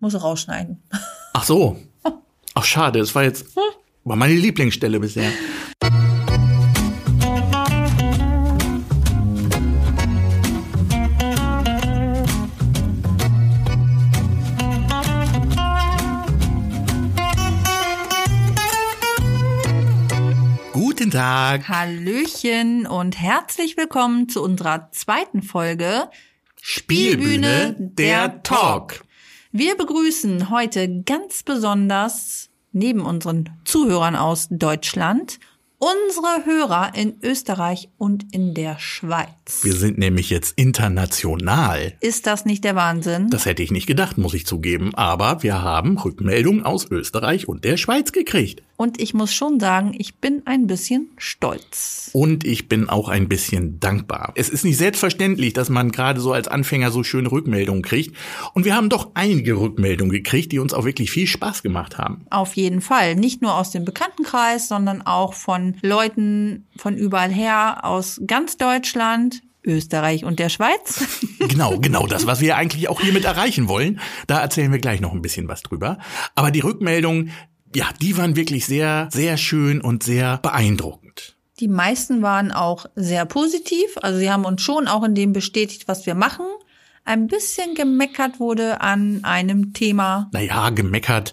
Muss rausschneiden. Ach so. Ach schade, es war jetzt war meine Lieblingsstelle bisher. Guten Tag. Hallöchen und herzlich willkommen zu unserer zweiten Folge Spielbühne, der Talk. Wir begrüßen heute ganz besonders neben unseren Zuhörern aus Deutschland unsere Hörer in Österreich und in der Schweiz. Wir sind nämlich jetzt international. Ist das nicht der Wahnsinn? Das hätte ich nicht gedacht, muss ich zugeben. Aber wir haben Rückmeldungen aus Österreich und der Schweiz gekriegt. Und ich muss schon sagen, ich bin ein bisschen stolz. Und ich bin auch ein bisschen dankbar. Es ist nicht selbstverständlich, dass man gerade so als Anfänger so schöne Rückmeldungen kriegt. Und wir haben doch einige Rückmeldungen gekriegt, die uns auch wirklich viel Spaß gemacht haben. Auf jeden Fall. Nicht nur aus dem Bekanntenkreis, sondern auch von Leuten von überall her, aus ganz Deutschland, Österreich und der Schweiz. Genau, genau das, was wir eigentlich auch hiermit erreichen wollen. Da erzählen wir gleich noch ein bisschen was drüber. Aber die Rückmeldungen, ja, die waren wirklich sehr, sehr schön und sehr beeindruckend. Die meisten waren auch sehr positiv. Also sie haben uns schon auch in dem bestätigt, was wir machen. Ein bisschen gemeckert wurde an einem Thema. Naja, gemeckert.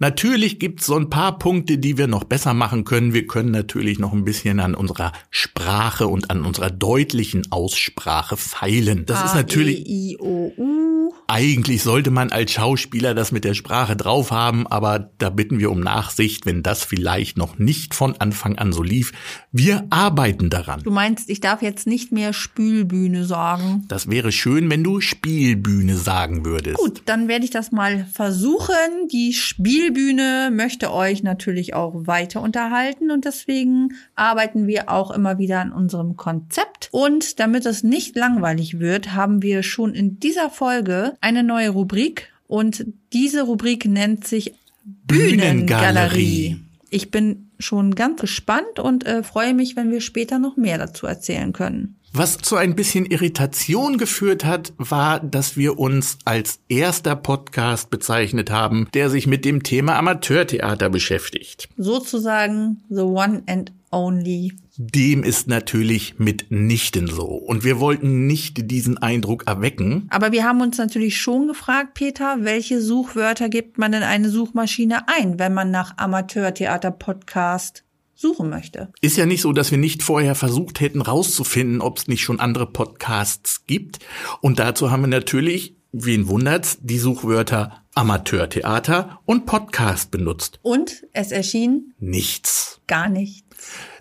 Natürlich gibt's so ein paar Punkte, die wir noch besser machen können. Wir können natürlich noch ein bisschen an unserer Sprache und an unserer deutlichen Aussprache feilen. Das A, ist natürlich. E, I, O, U. Eigentlich sollte man als Schauspieler das mit der Sprache drauf haben, aber da bitten wir um Nachsicht, wenn das vielleicht noch nicht von Anfang an so lief. Wir arbeiten daran. Du meinst, ich darf jetzt nicht mehr Spülbühne sagen? Das wäre schön, wenn du Spielbühne sagen würdest. Gut, dann werde ich das mal versuchen. Die Spielbühne möchte euch natürlich auch weiter unterhalten und deswegen arbeiten wir auch immer wieder an unserem Konzept. Und damit es nicht langweilig wird, haben wir schon in dieser Folge eine neue Rubrik und diese Rubrik nennt sich Bühnengalerie. Ich bin schon ganz gespannt und äh, freue mich, wenn wir später noch mehr dazu erzählen können. Was zu ein bisschen Irritation geführt hat, war, dass wir uns als erster Podcast bezeichnet haben, der sich mit dem Thema Amateurtheater beschäftigt. Sozusagen the one and only. Dem ist natürlich mitnichten so. Und wir wollten nicht diesen Eindruck erwecken. Aber wir haben uns natürlich schon gefragt, Peter, welche Suchwörter gibt man in eine Suchmaschine ein, wenn man nach Amateurtheater-Podcast suchen möchte. Ist ja nicht so, dass wir nicht vorher versucht hätten rauszufinden, ob es nicht schon andere Podcasts gibt. Und dazu haben wir natürlich, wen wundert's, die Suchwörter Amateurtheater und Podcast benutzt. Und es erschien Nichts. gar nichts.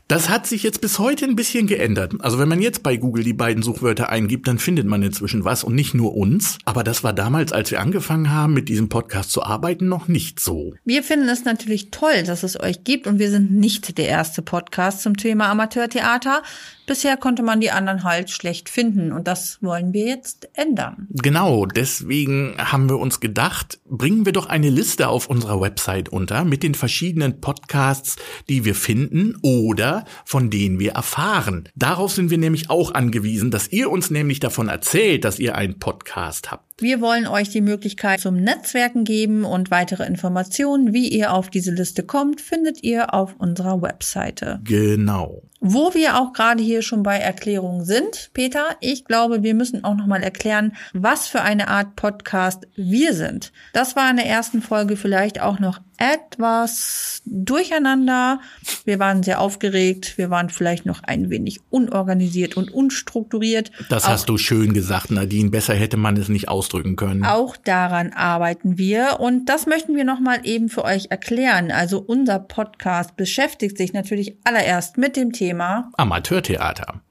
Das hat sich jetzt bis heute ein bisschen geändert. Also wenn man jetzt bei Google die beiden Suchwörter eingibt, dann findet man inzwischen was und nicht nur uns. Aber das war damals, als wir angefangen haben, mit diesem Podcast zu arbeiten, noch nicht so. Wir finden es natürlich toll, dass es euch gibt und wir sind nicht der erste Podcast zum Thema Amateurtheater. Bisher konnte man die anderen halt schlecht finden und das wollen wir jetzt ändern. Genau, deswegen haben wir uns gedacht, bringen wir doch eine Liste auf unserer Website unter mit den verschiedenen Podcasts, die wir finden oder von denen wir erfahren. Darauf sind wir nämlich auch angewiesen, dass ihr uns nämlich davon erzählt, dass ihr einen Podcast habt. Wir wollen euch die Möglichkeit zum Netzwerken geben und weitere Informationen, wie ihr auf diese Liste kommt, findet ihr auf unserer Webseite. Genau. Wo wir auch gerade hier schon bei Erklärungen sind, Peter, ich glaube, wir müssen auch nochmal erklären, was für eine Art Podcast wir sind. Das war in der ersten Folge vielleicht auch noch etwas durcheinander. Wir waren sehr aufgeregt. Wir waren vielleicht noch ein wenig unorganisiert und unstrukturiert. Das auch, hast du schön gesagt, Nadine. Besser hätte man es nicht ausdrücken können. Auch daran arbeiten wir und das möchten wir nochmal eben für euch erklären. Also unser Podcast beschäftigt sich natürlich allererst mit dem Thema Amateurtheater.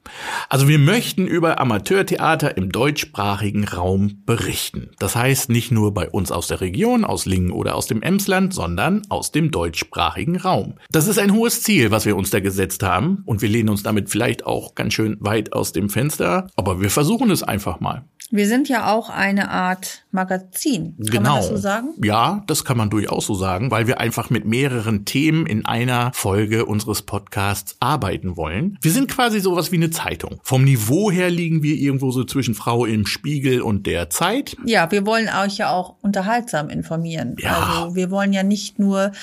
Also wir möchten über Amateurtheater im deutschsprachigen Raum berichten. Das heißt nicht nur bei uns aus der Region, aus Lingen oder aus dem Emsland, sondern aus dem deutschsprachigen Raum. Das ist ein hohes Ziel, was wir uns da gesetzt haben und wir lehnen uns damit vielleicht auch ganz schön weit aus dem Fenster, aber wir versuchen es einfach mal. Wir sind ja auch eine Art Magazin. Kann genau. man das so sagen? Ja, das kann man durchaus so sagen, weil wir einfach mit mehreren Themen in einer Folge unseres Podcasts arbeiten wollen. Wir sind quasi sowas wie eine Zeitung. Vom Niveau her liegen wir irgendwo so zwischen Frau im Spiegel und der Zeit. Ja, wir wollen euch ja auch unterhaltsam informieren. Ja. Also wir wollen ja nicht nur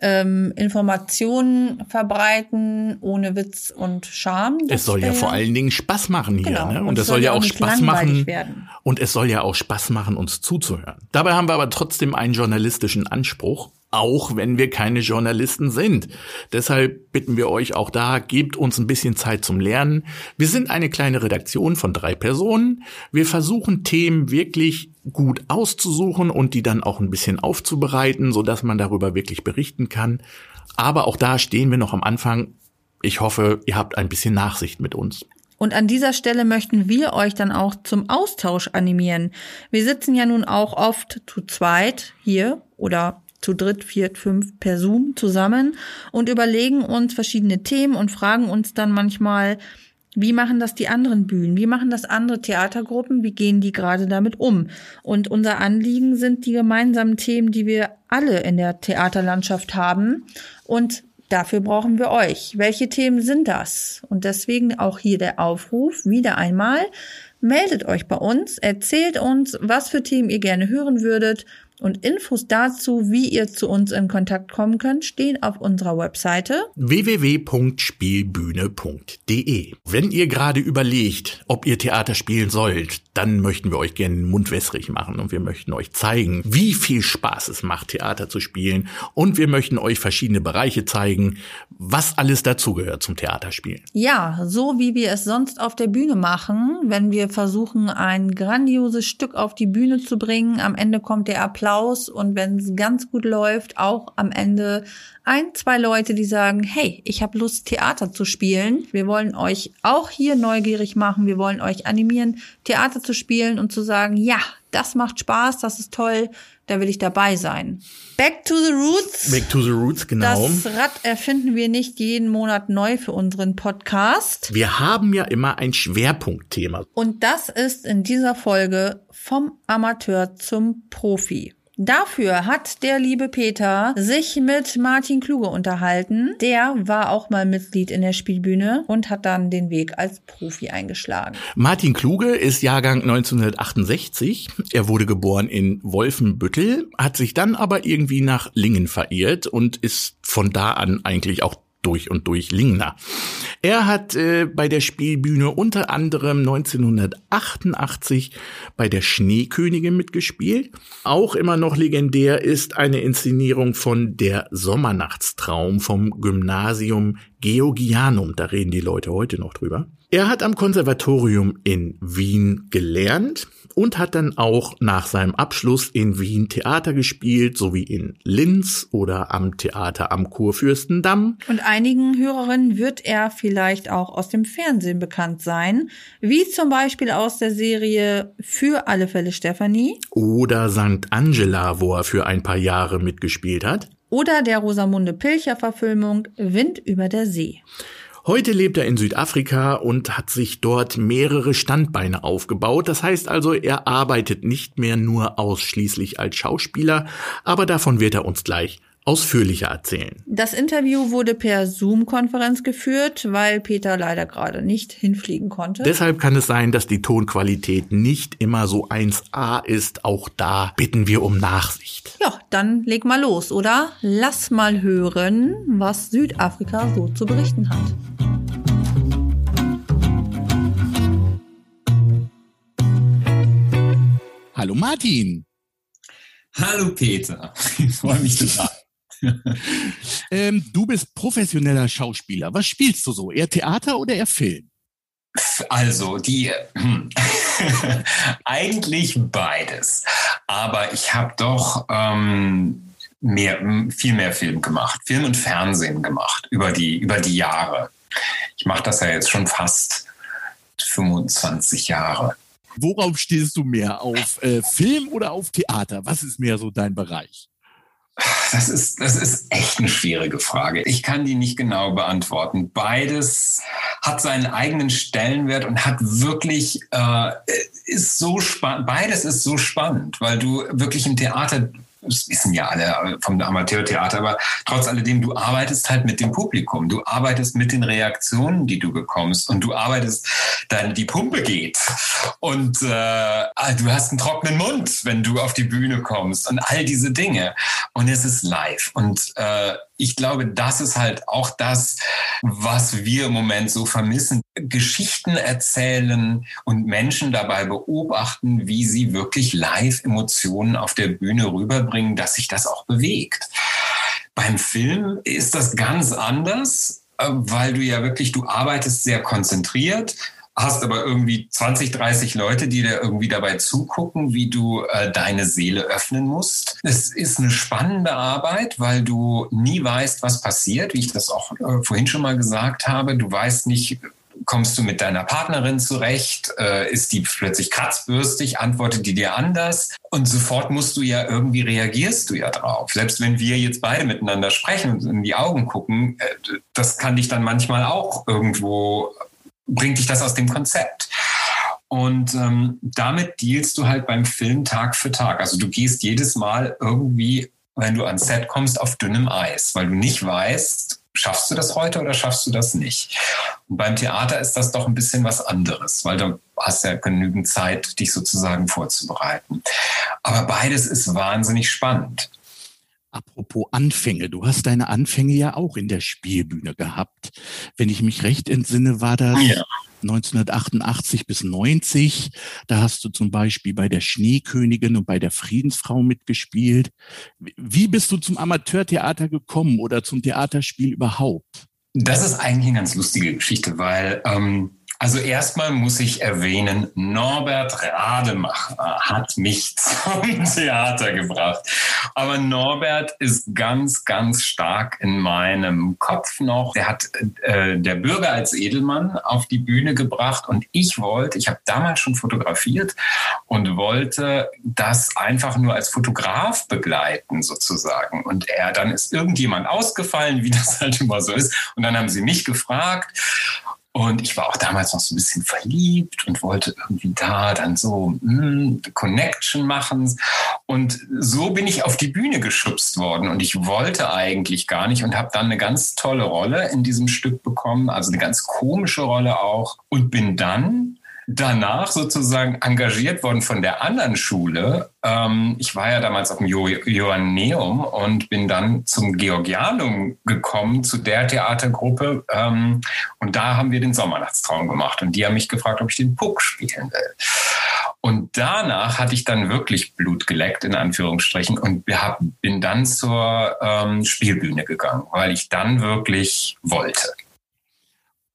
ähm, Informationen verbreiten ohne Witz und Charme. Das Es soll ja vor allen Dingen Spaß machen hier. Genau. Ne? Und Und es es soll ja auch Spaß machen. werden. Und es soll ja auch Spaß machen, uns zuzuhören. Dabei haben wir aber trotzdem einen journalistischen Anspruch, auch wenn wir keine Journalisten sind. Deshalb bitten wir euch auch da, gebt uns ein bisschen Zeit zum Lernen. Wir sind eine kleine Redaktion von drei Personen. Wir versuchen Themen wirklich gut auszusuchen und die dann auch ein bisschen aufzubereiten, sodass man darüber wirklich berichten kann. Aber auch da stehen wir noch am Anfang. Ich hoffe, ihr habt ein bisschen Nachsicht mit uns. Und an dieser Stelle möchten wir euch dann auch zum Austausch animieren. Wir sitzen ja nun auch oft zu zweit hier oder zu dritt, viert, fünf per Zoom zusammen und überlegen uns verschiedene Themen und fragen uns dann manchmal, wie machen das die anderen Bühnen? Wie machen das andere Theatergruppen? Wie gehen die gerade damit um? Und unser Anliegen sind die gemeinsamen Themen, die wir alle in der Theaterlandschaft haben. Und dafür brauchen wir euch. Welche Themen sind das? Und deswegen auch hier der Aufruf, wieder einmal, meldet euch bei uns, erzählt uns, was für Themen ihr gerne hören würdet. Und Infos dazu, wie ihr zu uns in Kontakt kommen könnt, stehen auf unserer Webseite www.spielbühne.de. Wenn ihr gerade überlegt, ob ihr Theater spielen sollt, dann möchten wir euch gerne den Mund wässrig machen und wir möchten euch zeigen, wie viel Spaß es macht, Theater zu spielen und wir möchten euch verschiedene Bereiche zeigen, was alles dazugehört zum Theaterspielen. Ja, so wie wir es sonst auf der Bühne machen, wenn wir versuchen, ein grandioses Stück auf die Bühne zu bringen. Am Ende kommt der Applaus und wenn es ganz gut läuft, auch am Ende ein, zwei Leute, die sagen, hey, ich habe Lust, Theater zu spielen. Wir wollen euch auch hier neugierig machen. Wir wollen euch animieren, Theater zu spielen und zu sagen, ja, das macht Spaß, das ist toll, da will ich dabei sein. Back to the Roots. Back to the Roots, genau. Das Rad erfinden wir nicht jeden Monat neu für unseren Podcast. wir haben ja immer ein Schwerpunktthema. Und das ist in dieser Folge vom Amateur zum Profi. Dafür hat der liebe Peter sich mit Martin Kluge unterhalten. Der war auch mal Mitglied in der Spielbühne und hat dann den Weg als Profi eingeschlagen. Martin Kluge ist Jahrgang 1968. Er wurde geboren in Wolfenbüttel, hat sich dann aber irgendwie nach Lingen verirrt und ist von da an eigentlich auch durch und durch Lingner. Er hat äh, bei der Spielbühne unter anderem 1988 bei der Schneekönigin mitgespielt. Auch immer noch legendär ist eine Inszenierung von Der Sommernachtstraum vom Gymnasium Georgianum. Da reden die Leute heute noch drüber. Er hat am Konservatorium in Wien gelernt und hat dann auch nach seinem Abschluss in Wien Theater gespielt, sowie in Linz oder am Theater am Kurfürstendamm. Und einigen Hörerinnen wird er vielleicht auch aus dem Fernsehen bekannt sein, wie zum Beispiel aus der Serie Für alle Fälle Stephanie Oder St. Angela, wo er für ein paar Jahre mitgespielt hat. oder der Rosamunde Pilcher Verfilmung Wind über der See. Heute lebt er in Südafrika und hat sich dort mehrere Standbeine aufgebaut. Das heißt also, er arbeitet nicht mehr nur ausschließlich als Schauspieler, aber davon wird er uns gleich ausführlicher erzählen. Das Interview wurde per Zoom-Konferenz geführt, weil Peter leider gerade nicht hinfliegen konnte. Deshalb kann es sein, dass die Tonqualität nicht immer so 1A ist. Auch da bitten wir um Nachsicht. ja, dann leg mal los, oder? Lass mal hören, was Südafrika so zu berichten hat. Hallo Martin. Hallo Peter, ich freue mich total. Ähm, du bist professioneller Schauspieler. Was spielst du so? Eher Theater oder eher Film? Also, die hm, eigentlich beides. Aber ich habe doch ähm, mehr, viel mehr Film gemacht, Film und Fernsehen gemacht über die, über die Jahre. Ich mache das ja jetzt schon fast 25 Jahre. Worauf stehst du mehr? Auf äh, Film oder auf Theater? Was ist mehr so dein Bereich? Das ist, das ist echt eine schwierige Frage. Ich kann die nicht genau beantworten. Beides hat seinen eigenen Stellenwert und hat wirklich äh, ist so spannend, beides ist so spannend, weil du wirklich im Theater das wissen ja alle vom Amateurtheater, aber trotz alledem, du arbeitest halt mit dem Publikum, du arbeitest mit den Reaktionen, die du bekommst. Und du arbeitest, dann die Pumpe geht. Und äh, ah, du hast einen trockenen Mund, wenn du auf die Bühne kommst und all diese Dinge. Und es ist live. Und äh, ich glaube, das ist halt auch das, was wir im Moment so vermissen. Geschichten erzählen und Menschen dabei beobachten, wie sie wirklich live Emotionen auf der Bühne rüberbringen, dass sich das auch bewegt. Beim Film ist das ganz anders, äh, weil du ja wirklich, du arbeitest sehr konzentriert hast aber irgendwie 20, 30 Leute, die dir irgendwie dabei zugucken, wie du äh, deine Seele öffnen musst. Es ist eine spannende Arbeit, weil du nie weißt, was passiert, wie ich das auch äh, vorhin schon mal gesagt habe. Du weißt nicht, kommst du mit deiner Partnerin zurecht? Äh, ist die plötzlich kratzbürstig? Antwortet die dir anders? Und sofort musst du ja irgendwie reagierst du ja drauf. Selbst wenn wir jetzt beide miteinander sprechen und in die Augen gucken, äh, das kann dich dann manchmal auch irgendwo bringt dich das aus dem Konzept. Und ähm, damit dealst du halt beim Film Tag für Tag. Also du gehst jedes Mal irgendwie, wenn du ans Set kommst, auf dünnem Eis, weil du nicht weißt, schaffst du das heute oder schaffst du das nicht. Und beim Theater ist das doch ein bisschen was anderes, weil du hast ja genügend Zeit, dich sozusagen vorzubereiten. Aber beides ist wahnsinnig spannend. Apropos Anfänge, du hast deine Anfänge ja auch in der Spielbühne gehabt. Wenn ich mich recht entsinne, war das ja. 1988 bis 90. Da hast du zum Beispiel bei der Schneekönigin und bei der Friedensfrau mitgespielt. Wie bist du zum Amateurtheater gekommen oder zum Theaterspiel überhaupt? Das ist eigentlich eine ganz lustige Geschichte, weil ähm, also erstmal muss ich erwähnen, Norbert Rademacher hat mich zum Theater gebracht. Aber Norbert ist ganz, ganz stark in meinem Kopf noch. Er hat äh, der Bürger als Edelmann auf die Bühne gebracht und ich wollte, ich habe damals schon fotografiert und wollte das einfach nur als Fotograf begleiten sozusagen. Und er, dann ist irgendjemand ausgefallen, wie das halt immer so ist. Und dann haben sie mich gefragt und ich war auch damals noch so ein bisschen verliebt und wollte irgendwie da dann so mh, hm, Connection machen. Und so bin ich auf die Bühne geschubst worden. Und ich wollte eigentlich gar nicht und habe dann eine ganz tolle Rolle in diesem Stück bekommen, also eine ganz komische Rolle auch. Und bin dann danach sozusagen engagiert worden von der anderen Schule. Ähm, ich war ja damals auf dem jo Joanneum und bin dann zum Georgianum gekommen, zu der Theatergruppe. Ähm, und da haben wir den Sommernachtstraum gemacht. Und die haben mich gefragt, ob ich den Puck spielen will. Und danach hatte ich dann wirklich Blut geleckt, in Anführungsstrichen, und bin dann zur ähm, Spielbühne gegangen, weil ich dann wirklich wollte.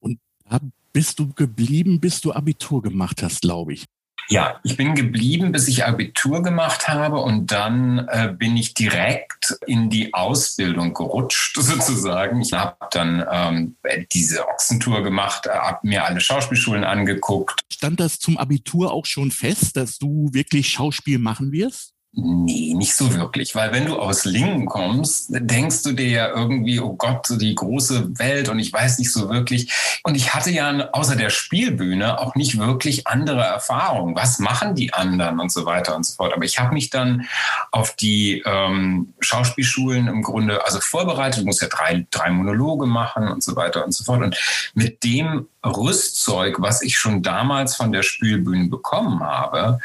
Und da bist du geblieben, bis du Abitur gemacht hast, glaube ich. Ja, ich bin geblieben, bis ich Abitur gemacht habe und dann äh, bin ich direkt in die Ausbildung gerutscht sozusagen. Ich habe dann ähm, diese Ochsentour gemacht, äh, habe mir alle Schauspielschulen angeguckt. Stand das zum Abitur auch schon fest, dass du wirklich Schauspiel machen wirst? Nee, nicht so wirklich, weil wenn du aus Lingen kommst, denkst du dir ja irgendwie, oh Gott, so die große Welt und ich weiß nicht so wirklich. Und ich hatte ja außer der Spielbühne auch nicht wirklich andere Erfahrungen. Was machen die anderen und so weiter und so fort. Aber ich habe mich dann auf die ähm, Schauspielschulen im Grunde also vorbereitet, muss ja drei, drei Monologe machen und so weiter und so fort. Und mit dem Rüstzeug, was ich schon damals von der Spielbühne bekommen habe,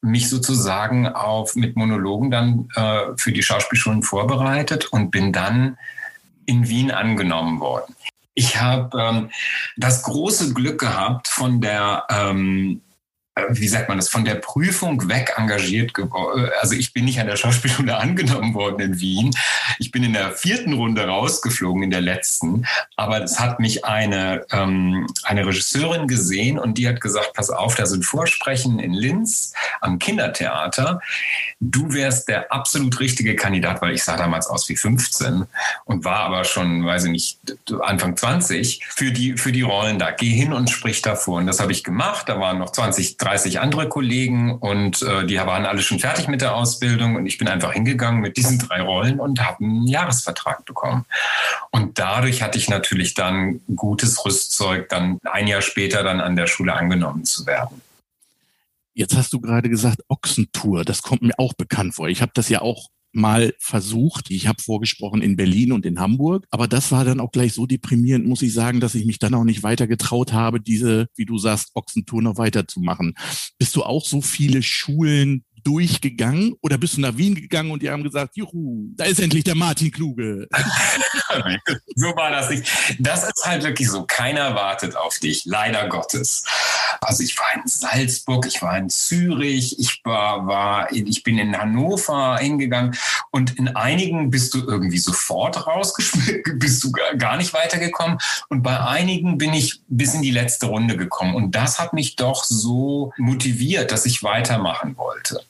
mich sozusagen auf mit Monologen dann äh, für die Schauspielschulen vorbereitet und bin dann in Wien angenommen worden. Ich habe ähm, das große Glück gehabt, von der ähm, äh, wie sagt man das, von der Prüfung weg engagiert geworden. Also ich bin nicht an der Schauspielschule angenommen worden in Wien. Ich bin in der vierten Runde rausgeflogen, in der letzten. Aber es hat mich eine, ähm, eine Regisseurin gesehen und die hat gesagt, pass auf, da sind Vorsprechen in Linz am Kindertheater. Du wärst der absolut richtige Kandidat, weil ich sah damals aus wie 15 und war aber schon, weiß ich nicht, Anfang 20 für die, für die Rollen da. Geh hin und sprich davor. Und das habe ich gemacht. Da waren noch 20, 30 andere Kollegen und äh, die waren alle schon fertig mit der Ausbildung und ich bin einfach hingegangen mit diesen drei Rollen und habe einen Jahresvertrag bekommen. Und dadurch hatte ich natürlich dann gutes Rüstzeug, dann ein Jahr später dann an der Schule angenommen zu werden. Jetzt hast du gerade gesagt, Ochsentour, das kommt mir auch bekannt vor. Ich habe das ja auch mal versucht. Ich habe vorgesprochen in Berlin und in Hamburg, aber das war dann auch gleich so deprimierend, muss ich sagen, dass ich mich dann auch nicht weiter getraut habe, diese, wie du sagst, Ochsentour noch weiterzumachen. Bist du auch so viele Schulen durchgegangen oder bist du nach Wien gegangen und die haben gesagt, juhu, da ist endlich der Martin Kluge. so war das nicht. Das ist halt wirklich so. Keiner wartet auf dich, leider Gottes. Also ich war in Salzburg, ich war in Zürich, ich war, war ich bin in Hannover hingegangen und in einigen bist du irgendwie sofort rausgeschmissen, bist du gar nicht weitergekommen und bei einigen bin ich bis in die letzte Runde gekommen und das hat mich doch so motiviert, dass ich weitermachen wollte.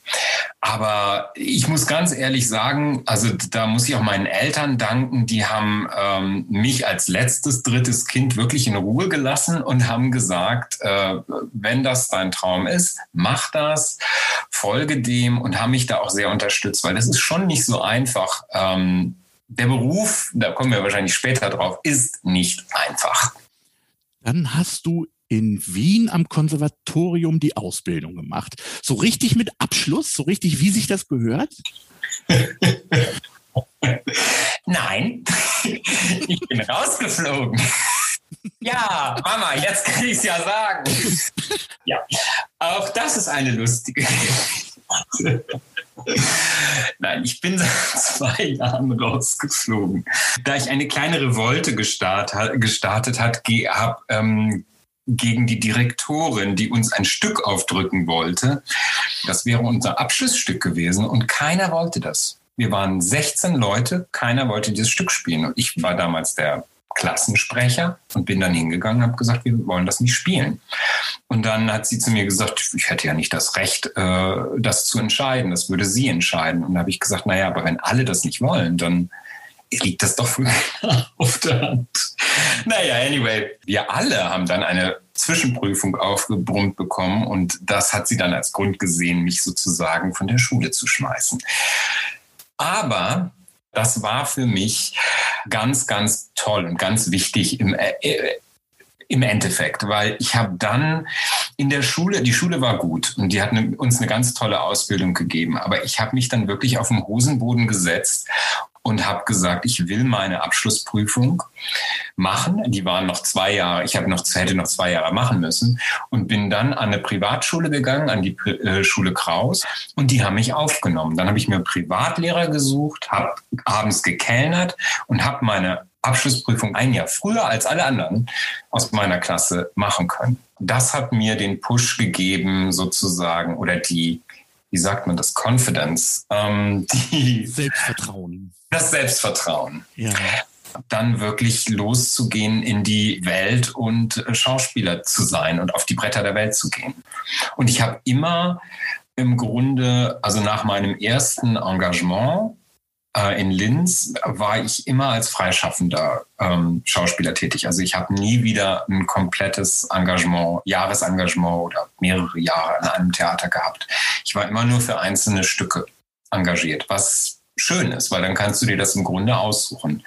Aber ich muss ganz ehrlich sagen, also da muss ich auch meinen Eltern danken, die haben ähm, mich als letztes, drittes Kind wirklich in Ruhe gelassen und haben gesagt, äh, wenn das dein Traum ist, mach das, folge dem und haben mich da auch sehr unterstützt, weil das ist schon nicht so einfach. Ähm, der Beruf, da kommen wir wahrscheinlich später drauf, ist nicht einfach. Dann hast du in Wien am Konservatorium die Ausbildung gemacht. So richtig mit Abschluss, so richtig, wie sich das gehört? Nein, ich bin rausgeflogen. Ja, Mama, jetzt kann ich es ja sagen. Ja, auch das ist eine lustige. Nein, ich bin seit zwei Jahren rausgeflogen. Da ich eine kleine Revolte gestartet, gestartet hat, habe ähm, gegen die Direktorin, die uns ein Stück aufdrücken wollte. Das wäre unser Abschlussstück gewesen und keiner wollte das. Wir waren 16 Leute, keiner wollte dieses Stück spielen. Und ich war damals der Klassensprecher und bin dann hingegangen und habe gesagt, wir wollen das nicht spielen. Und dann hat sie zu mir gesagt, ich hätte ja nicht das Recht, äh, das zu entscheiden. Das würde sie entscheiden. Und da habe ich gesagt, naja, aber wenn alle das nicht wollen, dann liegt das doch auf der Hand. Naja, anyway, wir alle haben dann eine Zwischenprüfung aufgebrummt bekommen und das hat sie dann als Grund gesehen, mich sozusagen von der Schule zu schmeißen. Aber das war für mich ganz, ganz toll und ganz wichtig im, äh, äh im Endeffekt, weil ich habe dann in der Schule, die Schule war gut und die hat ne, uns eine ganz tolle Ausbildung gegeben, aber ich habe mich dann wirklich auf den Hosenboden gesetzt und habe gesagt, ich will meine Abschlussprüfung machen. Die waren noch zwei Jahre, ich habe noch, hätte noch zwei Jahre machen müssen und bin dann an eine Privatschule gegangen, an die äh, Schule Kraus und die haben mich aufgenommen. Dann habe ich mir Privatlehrer gesucht, habe abends gekellnert und habe meine Abschlussprüfung ein Jahr früher als alle anderen aus meiner Klasse machen können. Das hat mir den Push gegeben, sozusagen, oder die, wie sagt man das, Confidence, ähm, die Selbstvertrauen das Selbstvertrauen. Ja. Dann wirklich loszugehen in die Welt und Schauspieler zu sein und auf die Bretter der Welt zu gehen. Und ich habe immer im Grunde, also nach meinem ersten Engagement äh, in Linz, war ich immer als freischaffender ähm, Schauspieler tätig. Also ich habe nie wieder ein komplettes Engagement, Jahresengagement oder mehrere Jahre an einem Theater gehabt. Ich war immer nur für einzelne Stücke engagiert, was schön ist, weil dann kannst du dir das im Grunde aussuchen.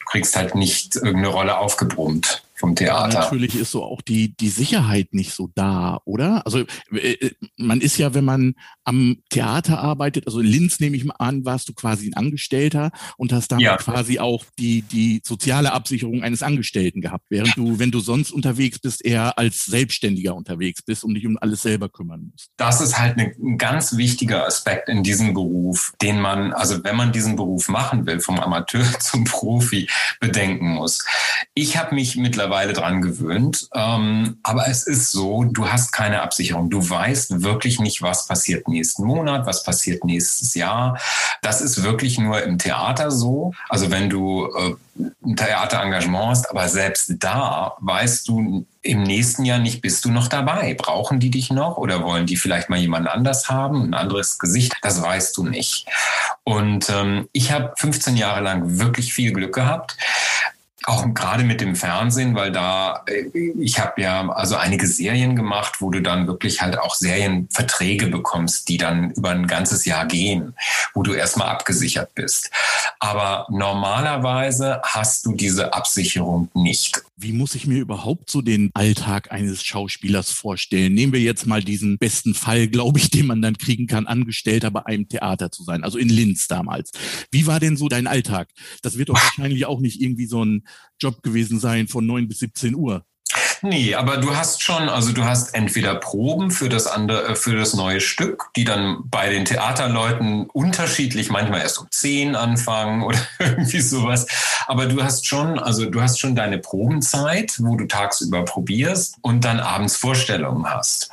Du kriegst halt nicht irgendeine Rolle aufgebrummt vom Theater. Natürlich ist so auch die, die Sicherheit nicht so da, oder? Also äh, äh, man ist ja, wenn man am Theater arbeitet, also in Linz nehme ich mal an, warst du quasi ein Angestellter und hast dann ja. quasi auch die, die soziale Absicherung eines Angestellten gehabt, während du, wenn du sonst unterwegs bist, eher als Selbstständiger unterwegs bist und dich um alles selber kümmern musst. Das ist halt ein ganz wichtiger Aspekt in diesem Beruf, den man, also wenn man diesen Beruf machen will, vom Amateur zum Profi, bedenken muss. Ich habe mich mittlerweile mittlerweile dran gewöhnt. Ähm, aber es ist so, du hast keine Absicherung. Du weißt wirklich nicht, was passiert nächsten Monat, was passiert nächstes Jahr. Das ist wirklich nur im Theater so. Also wenn du äh, ein Theaterengagement hast, aber selbst da weißt du im nächsten Jahr nicht, bist du noch dabei? Brauchen die dich noch oder wollen die vielleicht mal jemand anders haben, ein anderes Gesicht? Das weißt du nicht. Und ähm, ich habe 15 Jahre lang wirklich viel Glück gehabt auch gerade mit dem Fernsehen, weil da, äh, ich habe ja also einige Serien gemacht, wo du dann wirklich halt auch Serienverträge bekommst, die dann über ein ganzes Jahr gehen, wo du erstmal abgesichert bist. Aber normalerweise hast du diese Absicherung nicht. Wie muss ich mir überhaupt so den Alltag eines Schauspielers vorstellen? Nehmen wir jetzt mal diesen besten Fall, glaube ich, den man dann kriegen kann, Angestellter bei einem Theater zu sein, also in Linz damals. Wie war denn so dein Alltag? Das wird doch wahrscheinlich auch nicht irgendwie so ein Job gewesen sein von neun bis 17 Uhr. Nee, aber du hast schon, also du hast entweder Proben für das andere, äh, für das neue Stück, die dann bei den Theaterleuten unterschiedlich, manchmal erst um zehn anfangen oder irgendwie sowas. Aber du hast schon, also du hast schon deine Probenzeit, wo du tagsüber probierst und dann abends Vorstellungen hast.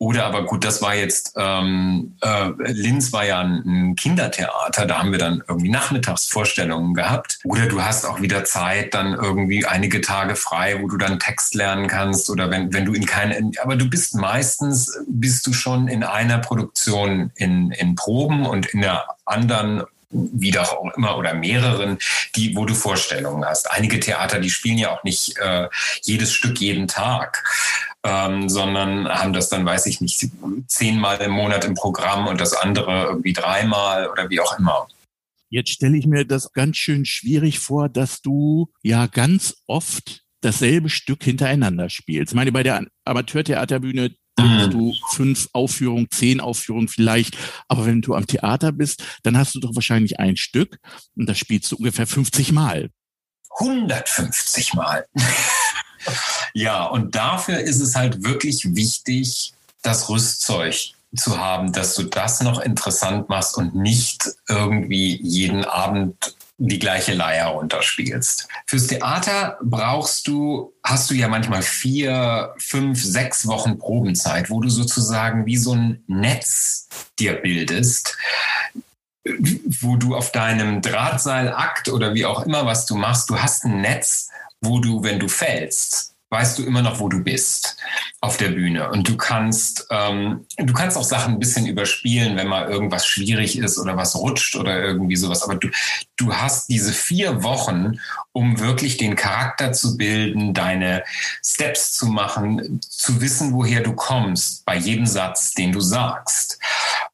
Oder aber gut, das war jetzt, ähm, äh, Linz war ja ein Kindertheater, da haben wir dann irgendwie Nachmittagsvorstellungen gehabt. Oder du hast auch wieder Zeit, dann irgendwie einige Tage frei, wo du dann Text lernen kannst oder wenn, wenn du in keine, aber du bist meistens, bist du schon in einer Produktion in, in Proben und in der anderen wieder auch immer oder mehreren, die, wo du Vorstellungen hast. Einige Theater, die spielen ja auch nicht äh, jedes Stück jeden Tag, ähm, sondern haben das dann, weiß ich nicht, zehnmal im Monat im Programm und das andere irgendwie dreimal oder wie auch immer. Jetzt stelle ich mir das ganz schön schwierig vor, dass du ja ganz oft dasselbe Stück hintereinander spielst. Ich meine, bei der Amateurtheaterbühne hast du fünf Aufführungen, zehn Aufführungen vielleicht. Aber wenn du am Theater bist, dann hast du doch wahrscheinlich ein Stück und das spielst du ungefähr 50 Mal. 150 Mal. Ja, und dafür ist es halt wirklich wichtig, das Rüstzeug zu haben, dass du das noch interessant machst und nicht irgendwie jeden Abend die gleiche Leier runterspielst. Fürs Theater brauchst du, hast du ja manchmal vier, fünf, sechs Wochen Probenzeit, wo du sozusagen wie so ein Netz dir bildest, wo du auf deinem Drahtseilakt oder wie auch immer, was du machst, du hast ein Netz, wo du, wenn du fällst, weißt du immer noch, wo du bist auf der Bühne. Und du kannst, ähm, du kannst auch Sachen ein bisschen überspielen, wenn mal irgendwas schwierig ist oder was rutscht oder irgendwie sowas. Aber du, du hast diese vier Wochen, um wirklich den Charakter zu bilden, deine Steps zu machen, zu wissen, woher du kommst bei jedem Satz, den du sagst.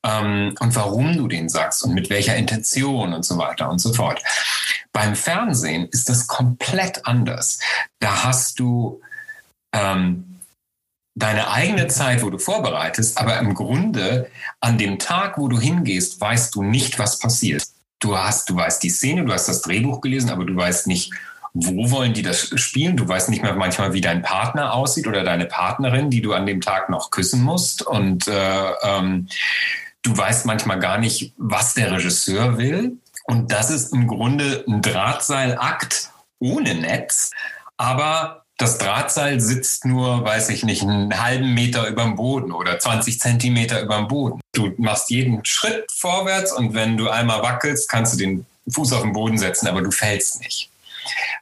Ähm, und warum du den sagst und mit welcher Intention und so weiter und so fort. Beim Fernsehen ist das komplett anders. Da hast du ähm, deine eigene Zeit, wo du vorbereitest, aber im Grunde an dem Tag, wo du hingehst, weißt du nicht, was passiert. Du hast, du weißt die Szene, du hast das Drehbuch gelesen, aber du weißt nicht, wo wollen die das spielen? Du weißt nicht mehr manchmal, wie dein Partner aussieht oder deine Partnerin, die du an dem Tag noch küssen musst. Und äh, ähm, du weißt manchmal gar nicht, was der Regisseur will. Und das ist im Grunde ein Drahtseilakt ohne Netz. Aber das Drahtseil sitzt nur, weiß ich nicht, einen halben Meter über dem Boden oder 20 Zentimeter über dem Boden. Du machst jeden Schritt vorwärts und wenn du einmal wackelst, kannst du den Fuß auf den Boden setzen, aber du fällst nicht.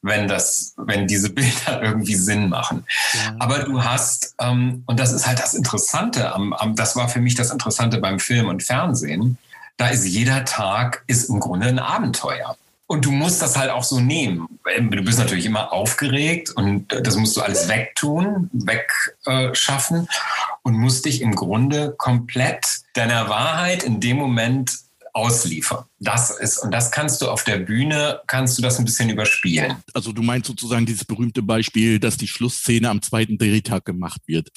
Wenn das, wenn diese Bilder irgendwie Sinn machen. Ja. Aber du hast, ähm, und das ist halt das Interessante, am, am, das war für mich das Interessante beim Film und Fernsehen, da ist jeder Tag ist im Grunde ein Abenteuer. Und du musst das halt auch so nehmen. Du bist natürlich immer aufgeregt und das musst du alles wegtun, wegschaffen und musst dich im Grunde komplett deiner Wahrheit in dem Moment ausliefern. Das ist, und das kannst du auf der Bühne, kannst du das ein bisschen überspielen. Also du meinst sozusagen dieses berühmte Beispiel, dass die Schlussszene am zweiten Drehtag gemacht wird.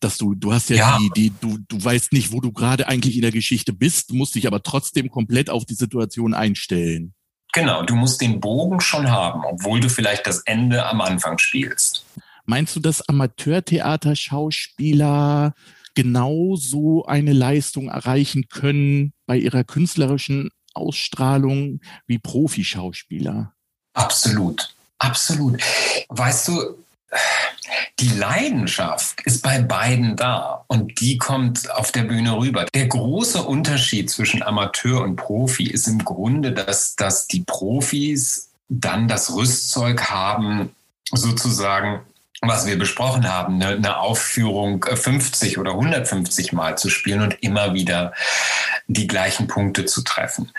Dass du, du hast ja, ja. die, die, du, du weißt nicht, wo du gerade eigentlich in der Geschichte bist, musst dich aber trotzdem komplett auf die Situation einstellen. Genau, du musst den Bogen schon haben, obwohl du vielleicht das Ende am Anfang spielst. Meinst du, dass Amateurtheater-Schauspieler genau so eine Leistung erreichen können bei ihrer künstlerischen Ausstrahlung wie Profischauspieler? Absolut, absolut. Weißt du, die Leidenschaft ist bei beiden da und die kommt auf der Bühne rüber. Der große Unterschied zwischen Amateur und Profi ist im Grunde, dass, dass die Profis dann das Rüstzeug haben, sozusagen was wir besprochen haben, eine, Aufführung 50 oder 150 Mal zu spielen und immer wieder die gleichen Punkte zu treffen.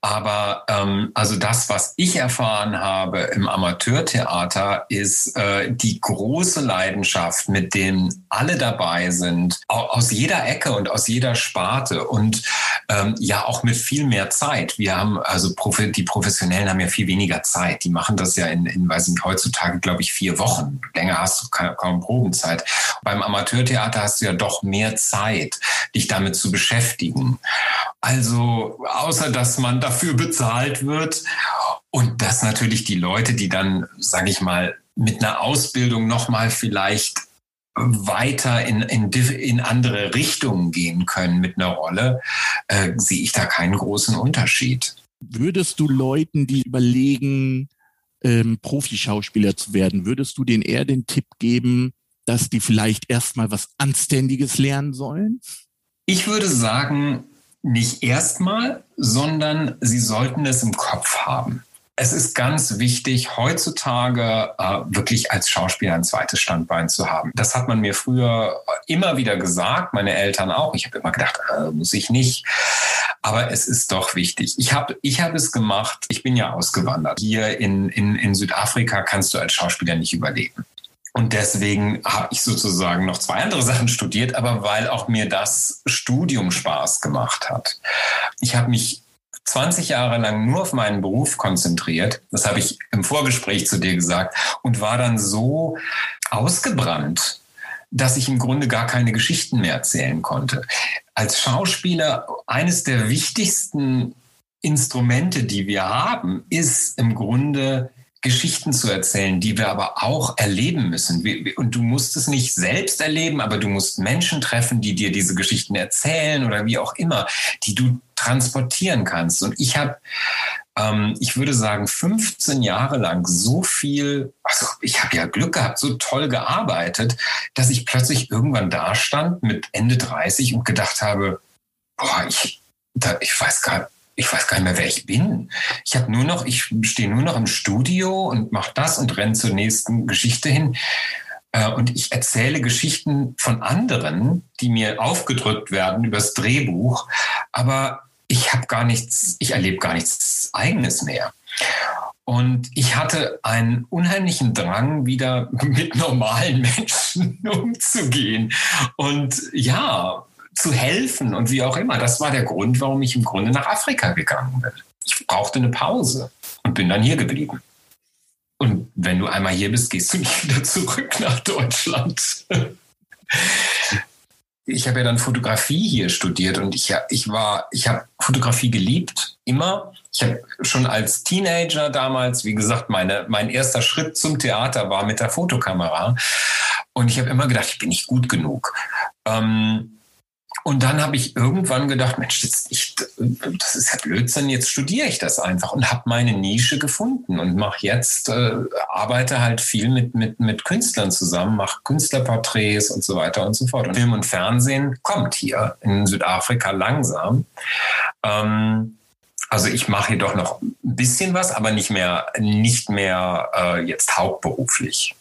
Aber ähm, also das, was ich erfahren habe im Amateurtheater, ist äh, die große Leidenschaft, mit dem alle dabei sind, aus jeder Ecke und aus jeder Sparte und ähm, ja auch mit viel mehr Zeit. Wir haben also die Professionellen haben ja viel weniger Zeit. Die machen das ja in, in weiß nicht, heutzutage glaube ich vier Wochen. Länger hast du kaum Probenzeit. Beim Amateurtheater hast du ja doch mehr Zeit, dich damit zu beschäftigen. Also außer dass man dafür bezahlt wird und dass natürlich die Leute, die dann, sage ich mal, mit einer Ausbildung noch mal vielleicht weiter in, in, in andere Richtungen gehen können mit einer Rolle, äh, sehe ich da keinen großen Unterschied. Würdest du Leuten, die überlegen, ähm, Profischauspieler zu werden, würdest du denen eher den Tipp geben, dass die vielleicht erstmal was Anständiges lernen sollen? Ich würde sagen, nicht erstmal, sondern sie sollten es im Kopf haben. Es ist ganz wichtig, heutzutage äh, wirklich als Schauspieler ein zweites Standbein zu haben. Das hat man mir früher immer wieder gesagt, meine Eltern auch. Ich habe immer gedacht, äh, muss ich nicht. Aber es ist doch wichtig. Ich habe ich hab es gemacht. Ich bin ja ausgewandert. Hier in, in, in Südafrika kannst du als Schauspieler nicht überleben. Und deswegen habe ich sozusagen noch zwei andere Sachen studiert, aber weil auch mir das Studium Spaß gemacht hat. Ich habe mich 20 Jahre lang nur auf meinen Beruf konzentriert. Das habe ich im Vorgespräch zu dir gesagt und war dann so ausgebrannt, dass ich im Grunde gar keine Geschichten mehr erzählen konnte. Als Schauspieler eines der wichtigsten Instrumente, die wir haben, ist im Grunde Geschichten zu erzählen, die wir aber auch erleben müssen. Und du musst es nicht selbst erleben, aber du musst Menschen treffen, die dir diese Geschichten erzählen oder wie auch immer, die du transportieren kannst. Und ich habe, ähm, ich würde sagen, 15 Jahre lang so viel, also ich habe ja Glück gehabt, so toll gearbeitet, dass ich plötzlich irgendwann da stand mit Ende 30 und gedacht habe, boah, ich, da, ich weiß gar nicht, ich weiß gar nicht mehr, wer ich bin. Ich habe nur noch, ich stehe nur noch im Studio und mache das und renne zur nächsten Geschichte hin. Äh, und ich erzähle Geschichten von anderen, die mir aufgedrückt werden übers Drehbuch. Aber ich habe gar nichts, ich erlebe gar nichts Eigenes mehr. Und ich hatte einen unheimlichen Drang, wieder mit normalen Menschen umzugehen. Und ja, zu helfen und wie auch immer. Das war der Grund, warum ich im Grunde nach Afrika gegangen bin. Ich brauchte eine Pause und bin dann hier geblieben. Und wenn du einmal hier bist, gehst du nicht wieder zurück nach Deutschland. ich habe ja dann Fotografie hier studiert und ich, ich ich habe Fotografie geliebt, immer. Ich habe schon als Teenager damals, wie gesagt, meine, mein erster Schritt zum Theater war mit der Fotokamera. Und ich habe immer gedacht, ich bin nicht gut genug. Ähm, und dann habe ich irgendwann gedacht, Mensch, das, ich, das ist ja Blödsinn, jetzt studiere ich das einfach und habe meine Nische gefunden und mache jetzt, äh, arbeite halt viel mit, mit, mit Künstlern zusammen, mache Künstlerporträts und so weiter und so fort. Und Film und Fernsehen kommt hier in Südafrika langsam. Ähm, also ich mache jedoch noch ein bisschen was, aber nicht mehr, nicht mehr äh, jetzt hauptberuflich.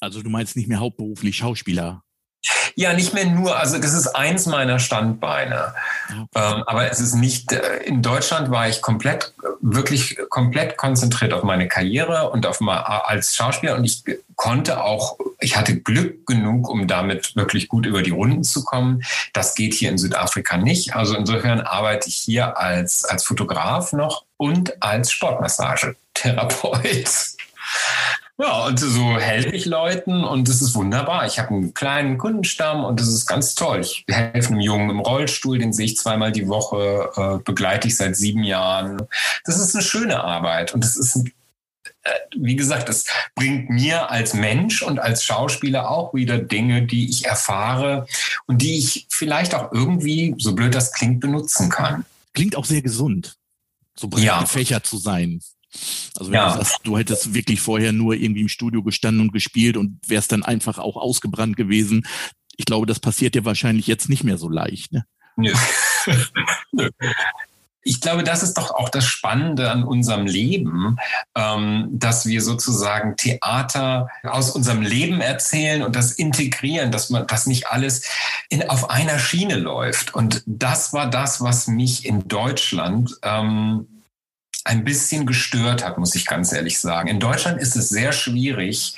Also du meinst nicht mehr hauptberuflich Schauspieler? Ja, nicht mehr nur, also das ist eins meiner Standbeine. Ähm, aber es ist nicht, äh, in Deutschland war ich komplett, wirklich komplett konzentriert auf meine Karriere und auf mal als Schauspieler und ich konnte auch, ich hatte Glück genug, um damit wirklich gut über die Runden zu kommen. Das geht hier in Südafrika nicht. Also insofern arbeite ich hier als, als Fotograf noch und als Sportmassagetherapeut. Ja, und so helfe ich Leuten und das ist wunderbar. Ich habe einen kleinen Kundenstamm und das ist ganz toll. Ich helfe einem Jungen im Rollstuhl, den sehe ich zweimal die Woche, äh, begleite ich seit sieben Jahren. Das ist eine schöne Arbeit und das ist, äh, wie gesagt, das bringt mir als Mensch und als Schauspieler auch wieder Dinge, die ich erfahre und die ich vielleicht auch irgendwie, so blöd das klingt, benutzen kann. Klingt auch sehr gesund, so breit ja. gefächert zu sein. Also wenn ja. du sagst, du hättest wirklich vorher nur irgendwie im Studio gestanden und gespielt und wärst dann einfach auch ausgebrannt gewesen. Ich glaube, das passiert dir wahrscheinlich jetzt nicht mehr so leicht. Ne? Nö. Nö. ich glaube, das ist doch auch das Spannende an unserem Leben, ähm, dass wir sozusagen Theater aus unserem Leben erzählen und das integrieren, dass man, dass nicht alles in, auf einer Schiene läuft. Und das war das, was mich in Deutschland ähm, ein bisschen gestört hat, muss ich ganz ehrlich sagen. In Deutschland ist es sehr schwierig,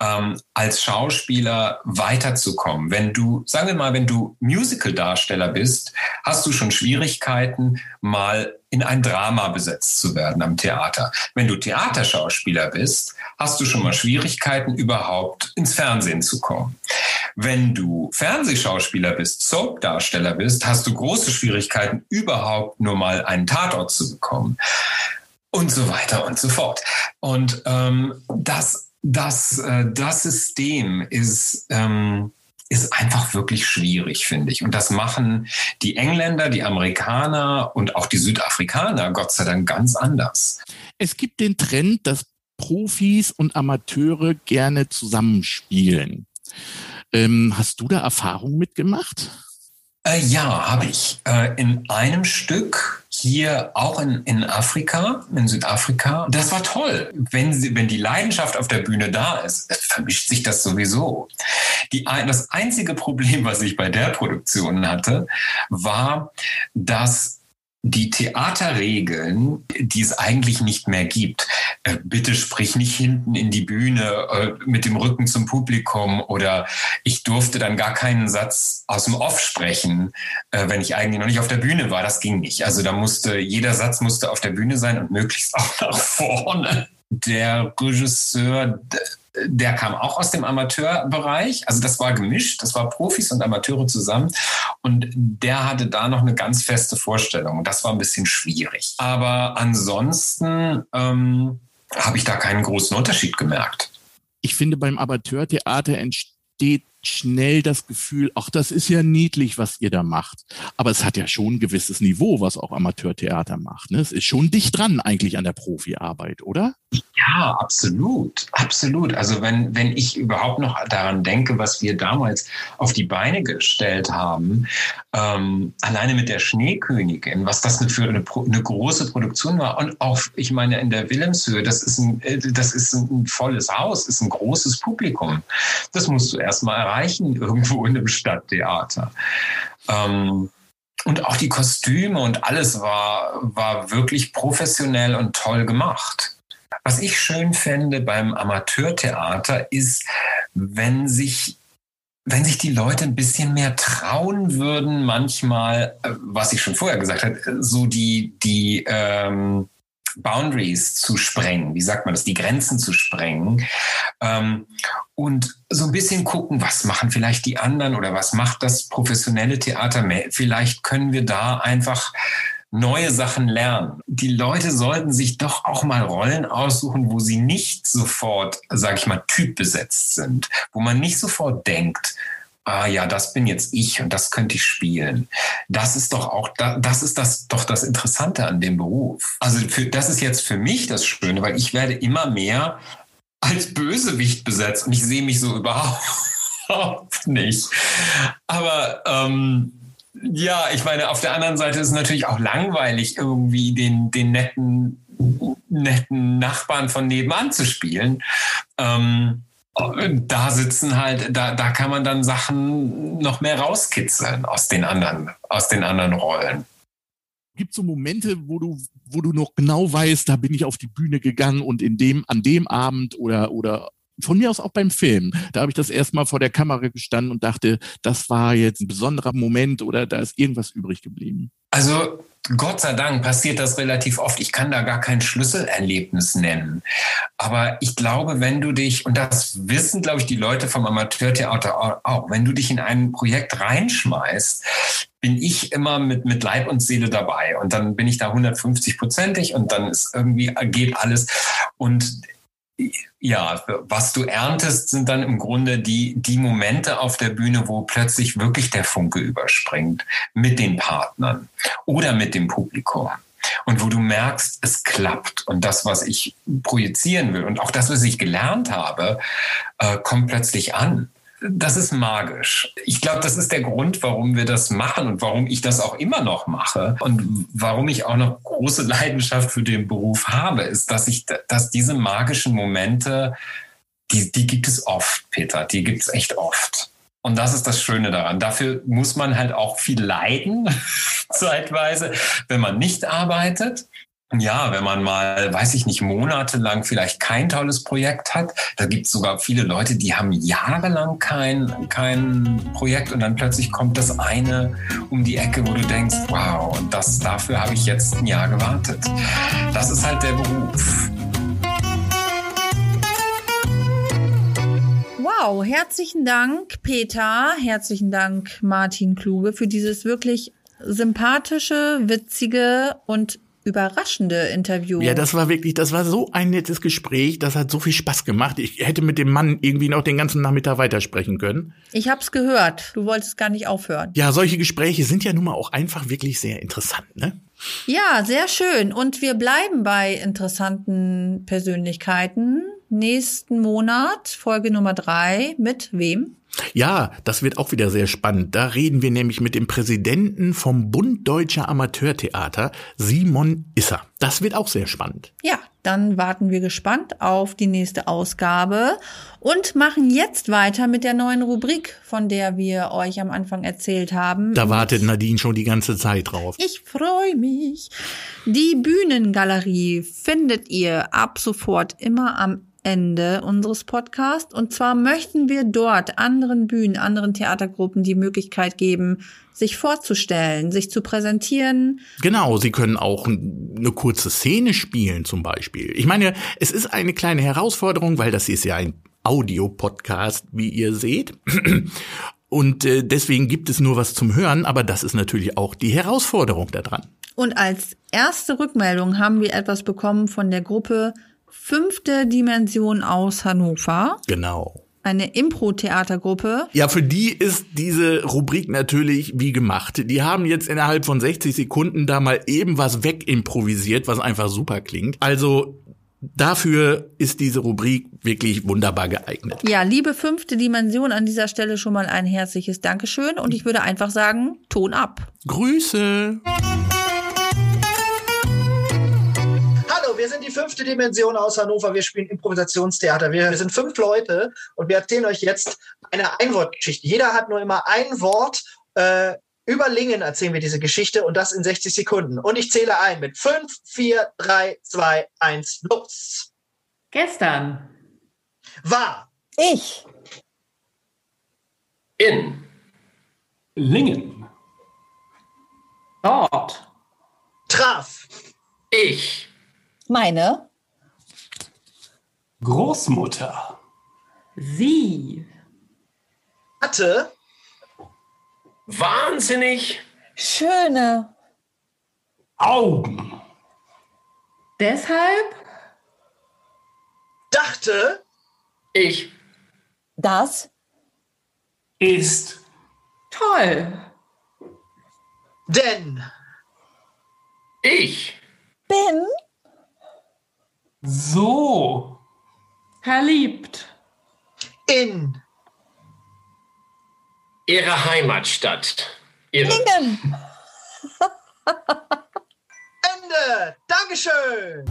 ähm, als Schauspieler weiterzukommen. Wenn du, sagen wir mal, wenn du Musical-Darsteller bist, hast du schon Schwierigkeiten, mal in ein Drama besetzt zu werden am Theater. Wenn du Theaterschauspieler bist, hast du schon mal Schwierigkeiten, überhaupt ins Fernsehen zu kommen. Wenn du Fernsehschauspieler bist, Soap-Darsteller bist, hast du große Schwierigkeiten, überhaupt nur mal einen Tatort zu bekommen. Und so weiter und so fort. Und ähm, das das, äh, das System ist, ähm, ist einfach wirklich schwierig, finde ich. Und das machen die Engländer, die Amerikaner und auch die Südafrikaner, Gott sei Dank, ganz anders. Es gibt den Trend, dass Profis und Amateure gerne zusammenspielen. Ähm, hast du da Erfahrung mitgemacht? Äh, ja, habe ich. Äh, in einem Stück hier auch in, in Afrika, in Südafrika. Das war toll. Wenn, sie, wenn die Leidenschaft auf der Bühne da ist, vermischt sich das sowieso. Die, das einzige Problem, was ich bei der Produktion hatte, war, dass die Theaterregeln, die es eigentlich nicht mehr gibt. Äh, bitte sprich nicht hinten in die Bühne äh, mit dem Rücken zum Publikum oder ich durfte dann gar keinen Satz aus dem Off sprechen, äh, wenn ich eigentlich noch nicht auf der Bühne war. Das ging nicht. Also da musste, jeder Satz musste auf der Bühne sein und möglichst auch nach vorne. Der Regisseur der kam auch aus dem Amateurbereich. Also das war gemischt, das war Profis und Amateure zusammen. Und der hatte da noch eine ganz feste Vorstellung. Das war ein bisschen schwierig. Aber ansonsten ähm, habe ich da keinen großen Unterschied gemerkt. Ich finde, beim Amateurtheater entsteht schnell das Gefühl, ach, das ist ja niedlich, was ihr da macht. Aber es hat ja schon ein gewisses Niveau, was auch Amateurtheater macht. Ne? Es ist schon dicht dran eigentlich an der Profiarbeit, oder? Ja, absolut, absolut. Also wenn, wenn ich überhaupt noch daran denke, was wir damals auf die Beine gestellt haben, ähm, alleine mit der Schneekönigin, was das für eine, eine große Produktion war und auch, ich meine, in der Wilhelmshöhe, das ist ein, äh, das ist ein volles Haus, ist ein großes Publikum. Das musst du erstmal erreichen erreichen irgendwo in einem Stadttheater. Ähm, und auch die Kostüme und alles war, war wirklich professionell und toll gemacht. Was ich schön fände beim Amateurtheater ist, wenn sich wenn sich die Leute ein bisschen mehr trauen würden, manchmal, äh, was ich schon vorher gesagt habe, so die, die ähm, Boundaries zu sprengen, wie sagt man das, die Grenzen zu sprengen ähm, und so ein bisschen gucken, was machen vielleicht die anderen oder was macht das professionelle Theater mehr. Vielleicht können wir da einfach neue Sachen lernen. Die Leute sollten sich doch auch mal Rollen aussuchen, wo sie nicht sofort, sag ich mal, typbesetzt sind, wo man nicht sofort denkt, ah ja, das bin jetzt ich und das könnte ich spielen. Das ist doch auch, das ist das doch das Interessante an dem Beruf. Also für, das ist jetzt für mich das Schöne, weil ich werde immer mehr als Bösewicht besetzt und ich sehe mich so überhaupt nicht. Aber ähm, ja, ich meine, auf der anderen Seite ist es natürlich auch langweilig, irgendwie den, den netten, netten Nachbarn von nebenan zu spielen. Ähm, da sitzen halt, da, da kann man dann Sachen noch mehr rauskitzeln aus den anderen, aus den anderen Rollen. Gibt so Momente, wo du, wo du noch genau weißt, da bin ich auf die Bühne gegangen und in dem, an dem Abend oder, oder von mir aus auch beim Film. Da habe ich das erstmal vor der Kamera gestanden und dachte, das war jetzt ein besonderer Moment oder da ist irgendwas übrig geblieben. Also Gott sei Dank passiert das relativ oft. Ich kann da gar kein Schlüsselerlebnis nennen. Aber ich glaube, wenn du dich, und das wissen, glaube ich, die Leute vom Amateurtheater auch, wenn du dich in ein Projekt reinschmeißt, bin ich immer mit, mit Leib und Seele dabei. Und dann bin ich da 150-prozentig und dann ist irgendwie, geht alles. Und ja, was du erntest, sind dann im Grunde die, die Momente auf der Bühne, wo plötzlich wirklich der Funke überspringt mit den Partnern oder mit dem Publikum. Und wo du merkst, es klappt. Und das, was ich projizieren will und auch das, was ich gelernt habe, äh, kommt plötzlich an. Das ist magisch. Ich glaube, das ist der Grund, warum wir das machen und warum ich das auch immer noch mache und warum ich auch noch große Leidenschaft für den Beruf habe, ist, dass ich, dass diese magischen Momente, die, die gibt es oft, Peter, die gibt es echt oft. Und das ist das Schöne daran. Dafür muss man halt auch viel leiden, zeitweise, wenn man nicht arbeitet. Ja, wenn man mal, weiß ich nicht, monatelang vielleicht kein tolles Projekt hat. Da gibt es sogar viele Leute, die haben jahrelang kein, kein Projekt und dann plötzlich kommt das eine um die Ecke, wo du denkst, wow, und das, dafür habe ich jetzt ein Jahr gewartet. Das ist halt der Beruf. Wow, herzlichen Dank, Peter. Herzlichen Dank, Martin Kluge, für dieses wirklich sympathische, witzige und überraschende Interview. Ja, das war wirklich, das war so ein nettes Gespräch, das hat so viel Spaß gemacht. Ich hätte mit dem Mann irgendwie noch den ganzen Nachmittag weitersprechen können. Ich hab's gehört. Du wolltest gar nicht aufhören. Ja, solche Gespräche sind ja nun mal auch einfach wirklich sehr interessant, ne? Ja, sehr schön. Und wir bleiben bei interessanten Persönlichkeiten. Nächsten Monat, Folge Nummer drei, mit wem? Ja, das wird auch wieder sehr spannend. Da reden wir nämlich mit dem Präsidenten vom Bund Deutscher Amateurtheater, Simon Isser. Das wird auch sehr spannend. Ja, dann warten wir gespannt auf die nächste Ausgabe und machen jetzt weiter mit der neuen Rubrik, von der wir euch am Anfang erzählt haben. Da wartet Nadine schon die ganze Zeit drauf. Ich freue mich. Die Bühnengalerie findet ihr ab sofort immer am Ende unseres Podcasts. Und zwar möchten wir dort anderen Bühnen, anderen Theatergruppen die Möglichkeit geben, sich vorzustellen, sich zu präsentieren. Genau, sie können auch eine kurze Szene spielen zum Beispiel. Ich meine, es ist eine kleine Herausforderung, weil das ist ja ein Audio-Podcast, wie ihr seht. Und äh, deswegen gibt es nur was zum Hören, aber das ist natürlich auch die Herausforderung daran. Und als erste Rückmeldung haben wir etwas bekommen von der Gruppe Fünfte Dimension aus Hannover. Genau. Eine Impro-Theatergruppe. Ja, für die ist diese Rubrik natürlich wie gemacht. Die haben jetzt innerhalb von 60 Sekunden da mal eben was wegimprovisiert, was einfach super klingt. Also Dafür ist diese Rubrik wirklich wunderbar geeignet. Ja, liebe fünfte Dimension, an dieser Stelle schon mal ein herzliches Dankeschön und ich würde einfach sagen, Ton ab. Grüße. Wir sind die fünfte Dimension aus Hannover. Wir spielen Improvisationstheater. Wir sind fünf Leute und wir erzählen euch jetzt eine Einwortgeschichte. Jeder hat nur immer ein Wort. Äh, über Lingen erzählen wir diese Geschichte und das in 60 Sekunden. Und ich zähle ein mit 5, 4, 3, 2, 1, los. Gestern. War. Ich. In. Lingen. Dort. Traf. Ich. Meine. Großmutter. Sie. Hatte. Wahnsinnig. Schöne. Augen. Deshalb. Dachte. Ich. Das. Ist. Toll. Denn. Ich. Bin. So. Verliebt. In. Ihre Heimatstadt. Ihre. Lingen. Ende. Dankeschön.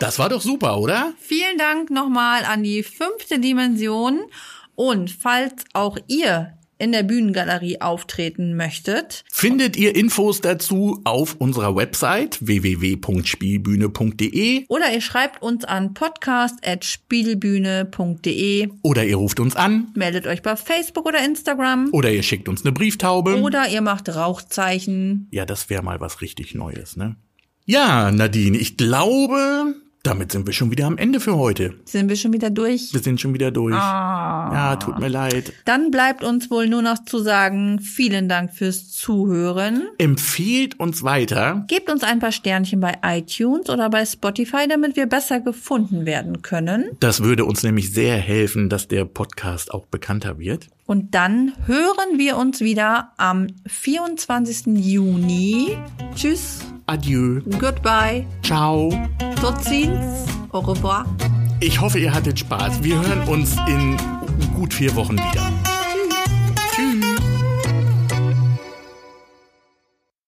Das war doch super, oder? Vielen Dank nochmal an die fünfte Dimension. Und falls auch ihr in der Bühnengalerie auftreten möchtet. Findet ihr Infos dazu auf unserer Website www.spielbühne.de oder ihr schreibt uns an podcast.spielbühne.de oder ihr ruft uns an, meldet euch bei Facebook oder Instagram oder ihr schickt uns eine Brieftaube oder ihr macht Rauchzeichen. Ja, das wäre mal was richtig Neues, ne? Ja, Nadine, ich glaube, damit sind wir schon wieder am Ende für heute. Sind wir schon wieder durch? Wir sind schon wieder durch. Ah. Ja, tut mir leid. Dann bleibt uns wohl nur noch zu sagen, vielen Dank fürs Zuhören. Empfehlt uns weiter. Gebt uns ein paar Sternchen bei iTunes oder bei Spotify, damit wir besser gefunden werden können. Das würde uns nämlich sehr helfen, dass der Podcast auch bekannter wird. Und dann hören wir uns wieder am 24. Juni. Tschüss. Adieu. Goodbye. Ciao. Tot ziens. Au revoir. Ich hoffe, ihr hattet Spaß. Wir hören uns in gut vier Wochen wieder.